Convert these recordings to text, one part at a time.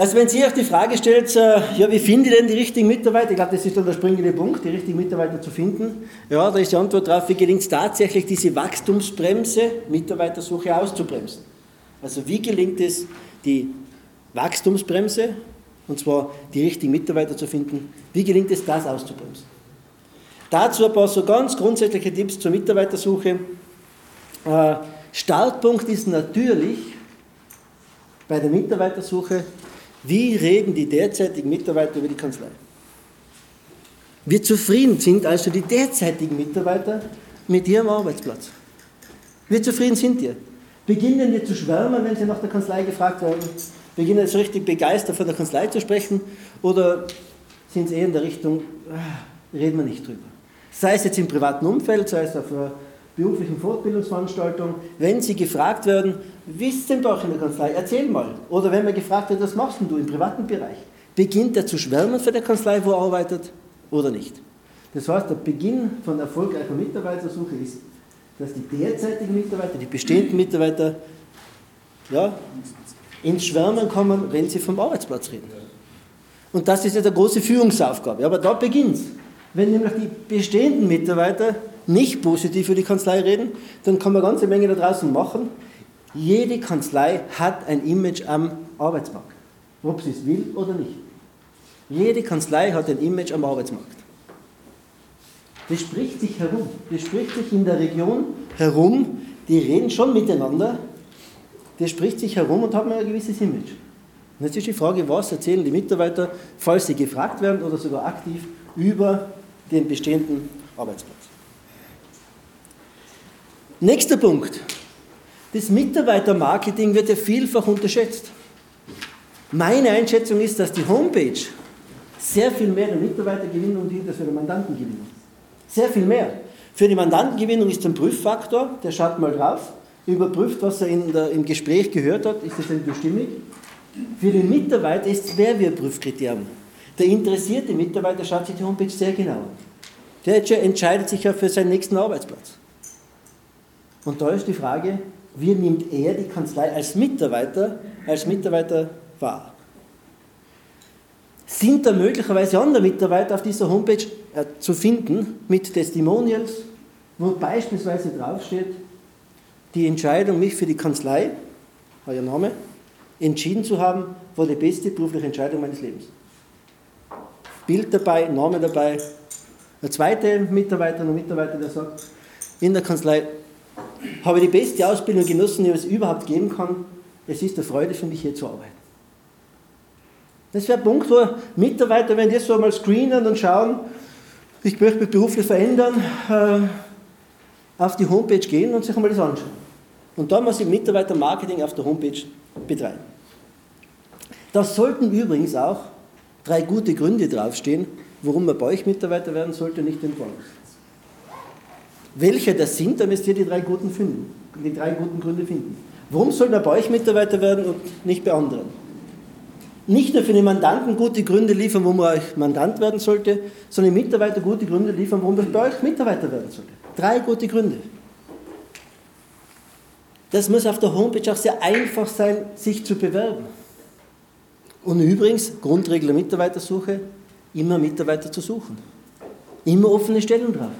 Also wenn Sie euch die Frage stellt, äh, ja, wie finde ich denn die richtigen Mitarbeiter? Ich glaube, das ist dann der springende Punkt, die richtigen Mitarbeiter zu finden. Ja, da ist die Antwort darauf, wie gelingt es tatsächlich, diese Wachstumsbremse, Mitarbeitersuche auszubremsen? Also wie gelingt es, die Wachstumsbremse, und zwar die richtigen Mitarbeiter zu finden, wie gelingt es, das auszubremsen? Dazu ein paar so ganz grundsätzliche Tipps zur Mitarbeitersuche. Äh, Startpunkt ist natürlich bei der Mitarbeitersuche, wie reden die derzeitigen Mitarbeiter über die Kanzlei? Wie zufrieden sind also die derzeitigen Mitarbeiter mit ihrem Arbeitsplatz? Wie zufrieden sind die? Beginnen die zu schwärmen, wenn sie nach der Kanzlei gefragt werden? Beginnen sie richtig begeistert von der Kanzlei zu sprechen? Oder sind sie eher in der Richtung, ah, reden wir nicht drüber? sei es jetzt im privaten Umfeld, sei es auf einer beruflichen Fortbildungsveranstaltung, wenn Sie gefragt werden, wie ist es denn bei euch in der Kanzlei, erzähl mal. Oder wenn man gefragt wird, was machst denn du im privaten Bereich? Beginnt er zu schwärmen für die Kanzlei, wo er arbeitet, oder nicht? Das heißt, der Beginn von erfolgreicher Mitarbeitersuche ist, dass die derzeitigen Mitarbeiter, die bestehenden Mitarbeiter, ja, ins Schwärmen kommen, wenn sie vom Arbeitsplatz reden. Und das ist ja eine große Führungsaufgabe. Aber da beginnt es. Wenn nämlich die bestehenden Mitarbeiter nicht positiv für die Kanzlei reden, dann kann man eine ganze Menge da draußen machen. Jede Kanzlei hat ein Image am Arbeitsmarkt, ob sie es will oder nicht. Jede Kanzlei hat ein Image am Arbeitsmarkt. Das spricht sich herum. Das spricht sich in der Region herum. Die reden schon miteinander. Das spricht sich herum und hat ein gewisses Image. Und jetzt ist die Frage, was erzählen die Mitarbeiter, falls sie gefragt werden oder sogar aktiv über den bestehenden Arbeitsplatz. Nächster Punkt. Das Mitarbeitermarketing wird ja vielfach unterschätzt. Meine Einschätzung ist, dass die Homepage sehr viel mehr der Mitarbeitergewinnung dient als für die Mandantengewinnung. Sehr viel mehr. Für die Mandantengewinnung ist ein Prüffaktor, der schaut mal drauf, überprüft, was er der, im Gespräch gehört hat, ist das denn stimmig? Für den Mitarbeiter ist es Mehrwertprüfkriterium. Der interessierte Mitarbeiter schaut sich die Homepage sehr genau an. Der entscheidet sich ja für seinen nächsten Arbeitsplatz. Und da ist die Frage, wie nimmt er die Kanzlei als Mitarbeiter, als Mitarbeiter wahr? Sind da möglicherweise andere Mitarbeiter auf dieser Homepage äh, zu finden mit Testimonials, wo beispielsweise draufsteht, die Entscheidung, mich für die Kanzlei, euer Name, entschieden zu haben, war die beste berufliche Entscheidung meines Lebens. Bild dabei, Name dabei. Der zweite Mitarbeiter und Mitarbeiter, der sagt, in der Kanzlei habe ich die beste Ausbildung genossen, die es überhaupt geben kann. Es ist eine Freude für mich, hier zu arbeiten. Das wäre ein Punkt, wo Mitarbeiter, wenn die so mal screenen und schauen, ich möchte mich beruflich verändern, äh, auf die Homepage gehen und sich einmal das anschauen. Und da muss ich Mitarbeitermarketing auf der Homepage betreiben. Das sollten übrigens auch drei gute Gründe draufstehen, warum man bei euch Mitarbeiter werden sollte, nicht den Bonus. Welche das sind, dann müsst ihr die drei guten finden, die drei guten Gründe finden. Warum soll man bei euch Mitarbeiter werden und nicht bei anderen? Nicht nur für den Mandanten gute Gründe liefern, warum man euch Mandant werden sollte, sondern Mitarbeiter gute Gründe liefern, warum man bei euch Mitarbeiter werden sollte. Drei gute Gründe. Das muss auf der Homepage auch sehr einfach sein, sich zu bewerben. Und übrigens, Grundregel der Mitarbeitersuche, immer Mitarbeiter zu suchen. Immer offene Stellen drauf.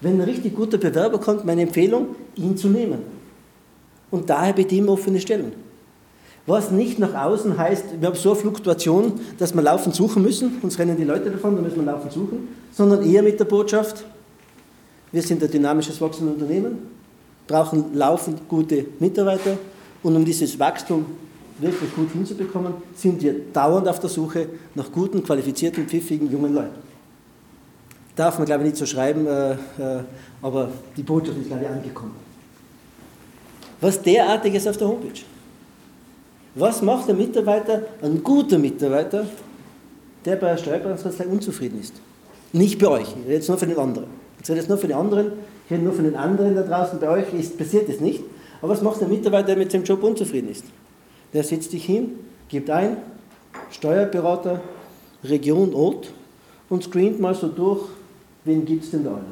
Wenn ein richtig guter Bewerber kommt, meine Empfehlung, ihn zu nehmen. Und daher bitte immer offene Stellen. Was nicht nach außen heißt, wir haben so eine Fluktuation, dass wir laufend suchen müssen, uns rennen die Leute davon, da müssen wir laufend suchen, sondern eher mit der Botschaft, wir sind ein dynamisches wachsendes Unternehmen, brauchen laufend gute Mitarbeiter und um dieses Wachstum wirklich gut hinzubekommen, sind wir dauernd auf der Suche nach guten, qualifizierten, pfiffigen, jungen Leuten. Darf man, glaube ich, nicht so schreiben, äh, äh, aber die Botschaft ist, glaube ich, angekommen. Was derartiges auf der Homepage? Was macht ein Mitarbeiter, ein guter Mitarbeiter, der bei der Steuerberatungskanzlei unzufrieden ist? Nicht bei euch, ich rede jetzt nur für den anderen. Ich rede jetzt nur für die anderen, ich rede nur für den anderen da draußen, bei euch ist, passiert es nicht. Aber was macht ein Mitarbeiter, der mit seinem Job unzufrieden ist? Der setzt dich hin, gibt ein, Steuerberater, Region, Ort und screent mal so durch, wen gibt es denn da alle?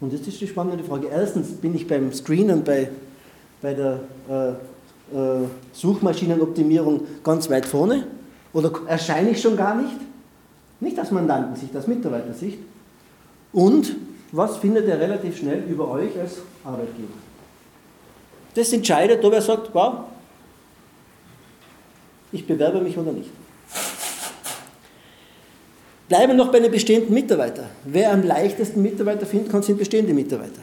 Und jetzt ist die spannende Frage. Erstens bin ich beim Screenen bei, bei der äh, äh, Suchmaschinenoptimierung ganz weit vorne oder erscheine ich schon gar nicht? Nicht aus Mandantensicht, aus Mitarbeitersicht. Und was findet er relativ schnell über euch als Arbeitgeber? Das entscheidet, ob er sagt, wow, ich bewerbe mich oder nicht. Bleiben wir noch bei den bestehenden Mitarbeitern. Wer am leichtesten Mitarbeiter finden kann, sind bestehende Mitarbeiter.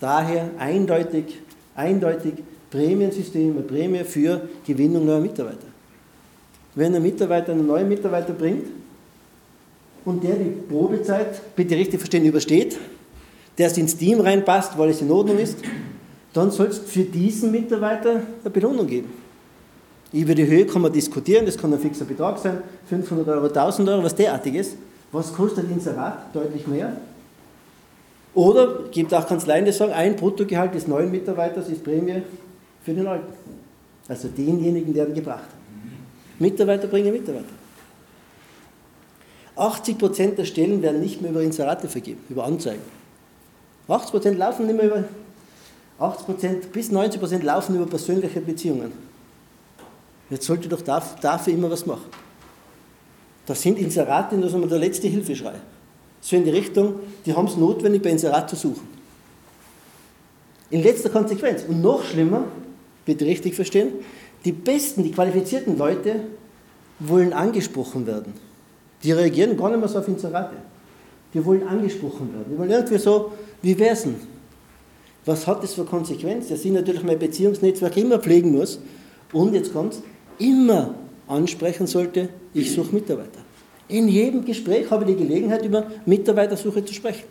Daher eindeutig, eindeutig Prämiensystem, eine Prämie für Gewinnung neuer Mitarbeiter. Wenn ein Mitarbeiter einen neuen Mitarbeiter bringt und der die Probezeit, bitte richtig verstehen, übersteht, der ins Team reinpasst, weil es in Ordnung ist, dann soll es für diesen Mitarbeiter eine Belohnung geben. Über die Höhe kann man diskutieren, das kann ein fixer Betrag sein, 500 Euro, 1000 Euro, was derartiges. Was kostet Inserat? Deutlich mehr. Oder gibt auch Kanzleien, die sagen, ein Bruttogehalt des neuen Mitarbeiters ist Prämie für den alten. Also denjenigen, der ihn gebracht hat. Mitarbeiter bringen Mitarbeiter. 80% der Stellen werden nicht mehr über Inserate vergeben, über Anzeigen. 80% laufen nicht mehr über, 80% bis 90% laufen über persönliche Beziehungen. Jetzt sollte doch dafür immer was machen. Das sind Inserate, das ist der letzte Hilfeschrei. So in die Richtung, die haben es notwendig, bei Inserat zu suchen. In letzter Konsequenz, und noch schlimmer, bitte richtig verstehen, die besten, die qualifizierten Leute wollen angesprochen werden. Die reagieren gar nicht mehr so auf Inserate. Die wollen angesprochen werden. Die wollen irgendwie so, wie wär's denn? Was hat das für Konsequenz? Dass ich natürlich mein Beziehungsnetzwerk immer pflegen muss und jetzt kommt's, immer ansprechen sollte, ich suche Mitarbeiter. In jedem Gespräch habe ich die Gelegenheit, über Mitarbeitersuche zu sprechen.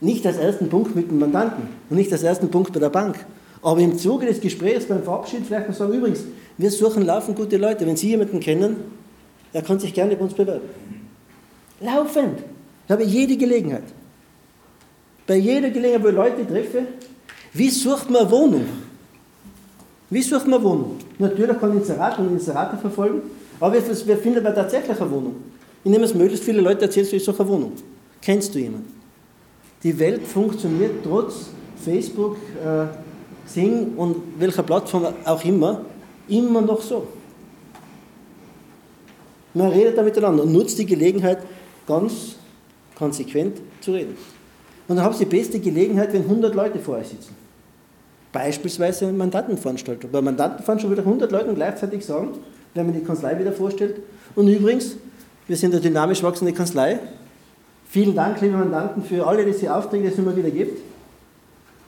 Nicht als ersten Punkt mit dem Mandanten und nicht als ersten Punkt bei der Bank. Aber im Zuge des Gesprächs beim Verabschied vielleicht noch sagen, übrigens, wir suchen laufend gute Leute. Wenn Sie jemanden kennen, er kann sich gerne bei uns bewerben. Laufend. Ich habe jede Gelegenheit. Bei jeder Gelegenheit, wo ich Leute treffe, wie sucht man Wohnung? Wie sucht man Wohnung? Natürlich kann Inserat und Inserate verfolgen, aber wer findet man tatsächlich eine Wohnung? Ich nehme es möglichst viele Leute erzählst du, ich suche eine Wohnung. Kennst du jemanden? Die Welt funktioniert trotz Facebook, äh, Sing und welcher Plattform auch immer, immer noch so. Man redet da miteinander und nutzt die Gelegenheit, ganz konsequent zu reden. Und dann haben Sie die beste Gelegenheit, wenn 100 Leute vor euch sitzen. Beispielsweise eine Mandantenveranstaltung. Bei Mandantenveranstaltung würde 100 Leuten gleichzeitig sagen, wenn man die Kanzlei wieder vorstellt. Und übrigens, wir sind eine dynamisch wachsende Kanzlei. Vielen Dank, liebe Mandanten, für alle diese Aufträge, die es immer wieder gibt.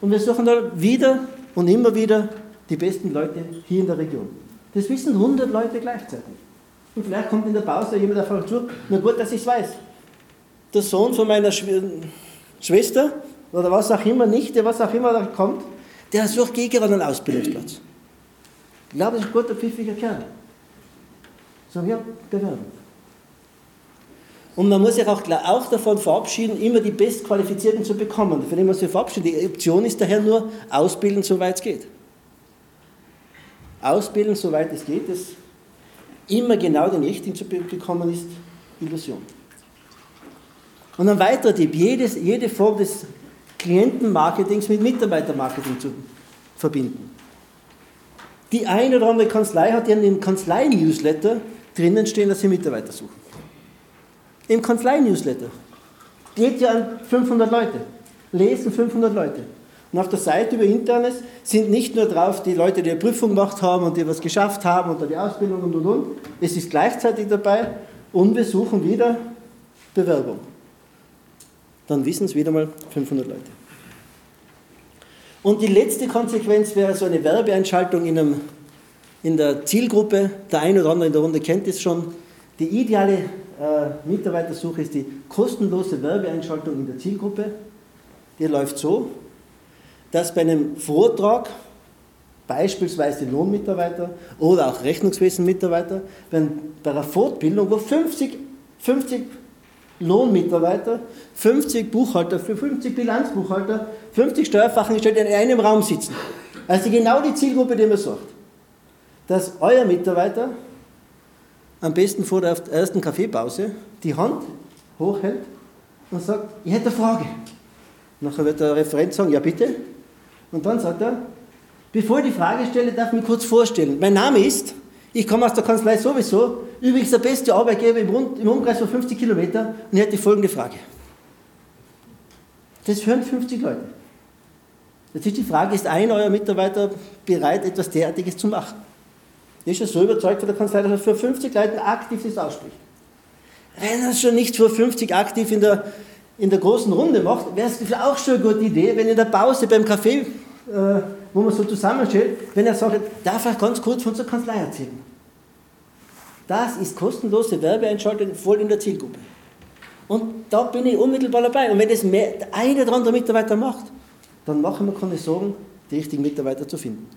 Und wir suchen da wieder und immer wieder die besten Leute hier in der Region. Das wissen 100 Leute gleichzeitig. Und vielleicht kommt in der Pause jemand euch zu, na gut, dass ich es weiß. Der Sohn von meiner Schwester oder was auch immer, Nichte, was auch immer da kommt, der sucht gegen einen Ausbildungsplatz. Ich glaube, das ist ein guter, pfiffiger Kerl. Sag ja, bewerben. Und man muss sich auch, auch davon verabschieden, immer die Bestqualifizierten zu bekommen. Von dem muss sich verabschieden. Die Option ist daher nur, ausbilden, soweit es geht. Ausbilden, soweit es geht, das immer genau den Richtigen zu bekommen, ist Illusion. Und ein weiterer Tipp, jedes, jede Form des Klientenmarketings mit Mitarbeitermarketing zu verbinden. Die eine oder andere Kanzlei hat ja in dem Kanzlei-Newsletter drinnen stehen, dass sie Mitarbeiter suchen. Im Kanzlei-Newsletter. Geht ja an 500 Leute. Lesen 500 Leute. Und auf der Seite über Internes sind nicht nur drauf die Leute, die eine Prüfung gemacht haben und die was geschafft haben oder die Ausbildung und und und. Es ist gleichzeitig dabei und wir suchen wieder Bewerbung. Dann wissen es wieder mal 500 Leute. Und die letzte Konsequenz wäre so eine Werbeeinschaltung in, einem, in der Zielgruppe. Der eine oder andere in der Runde kennt es schon. Die ideale äh, Mitarbeitersuche ist die kostenlose Werbeeinschaltung in der Zielgruppe. Die läuft so, dass bei einem Vortrag beispielsweise Lohnmitarbeiter oder auch Rechnungswesenmitarbeiter, bei einer Fortbildung, wo 50, 50 Lohnmitarbeiter, 50 Buchhalter, 50 Bilanzbuchhalter, 50 Steuerfachangestellte in einem Raum sitzen. Also genau die Zielgruppe, die man sucht. Dass euer Mitarbeiter am besten vor der ersten Kaffeepause die Hand hochhält und sagt, ich hätte eine Frage. Nachher wird der Referent sagen, ja bitte. Und dann sagt er, Bevor ich die Frage stelle, darf ich mich kurz vorstellen. Mein Name ist, ich komme aus der Kanzlei sowieso, übrigens der beste Arbeitgeber im, Umkreis von 50 Kilometern und ich hätte die folgende Frage. Das hören 50 Leute. Ist die Frage, ist ein euer Mitarbeiter bereit, etwas derartiges zu machen? Ich bin schon so überzeugt von der Kanzlei, dass er für 50 Leute aktiv das ausspricht. Wenn er es schon nicht für 50 aktiv in der, in der großen Runde macht, wäre es auch schon eine gute Idee, wenn in der Pause beim Kaffee, äh, wo man so zusammensteht, wenn er sagt, darf er ganz kurz von unserer Kanzlei erzählen. Das ist kostenlose Werbeeinschaltung voll in der Zielgruppe. Und da bin ich unmittelbar dabei. Und wenn das mehr, der eine oder andere Mitarbeiter macht, dann machen wir keine Sorgen, die richtigen Mitarbeiter zu finden.